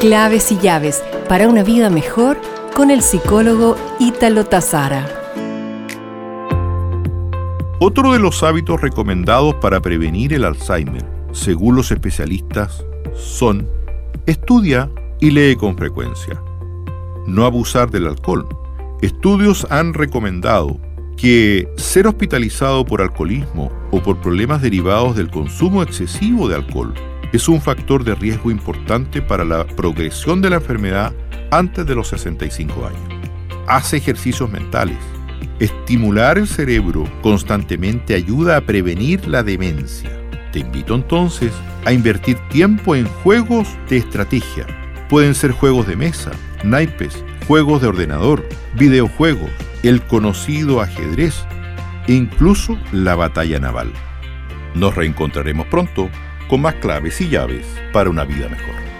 Claves y llaves para una vida mejor con el psicólogo Ítalo Tazara. Otro de los hábitos recomendados para prevenir el Alzheimer, según los especialistas, son estudia y lee con frecuencia. No abusar del alcohol. Estudios han recomendado que ser hospitalizado por alcoholismo o por problemas derivados del consumo excesivo de alcohol es un factor de riesgo importante para la progresión de la enfermedad antes de los 65 años. Hace ejercicios mentales. Estimular el cerebro constantemente ayuda a prevenir la demencia. Te invito entonces a invertir tiempo en juegos de estrategia. Pueden ser juegos de mesa, naipes, juegos de ordenador, videojuegos, el conocido ajedrez e incluso la batalla naval. Nos reencontraremos pronto con más claves y llaves para una vida mejor.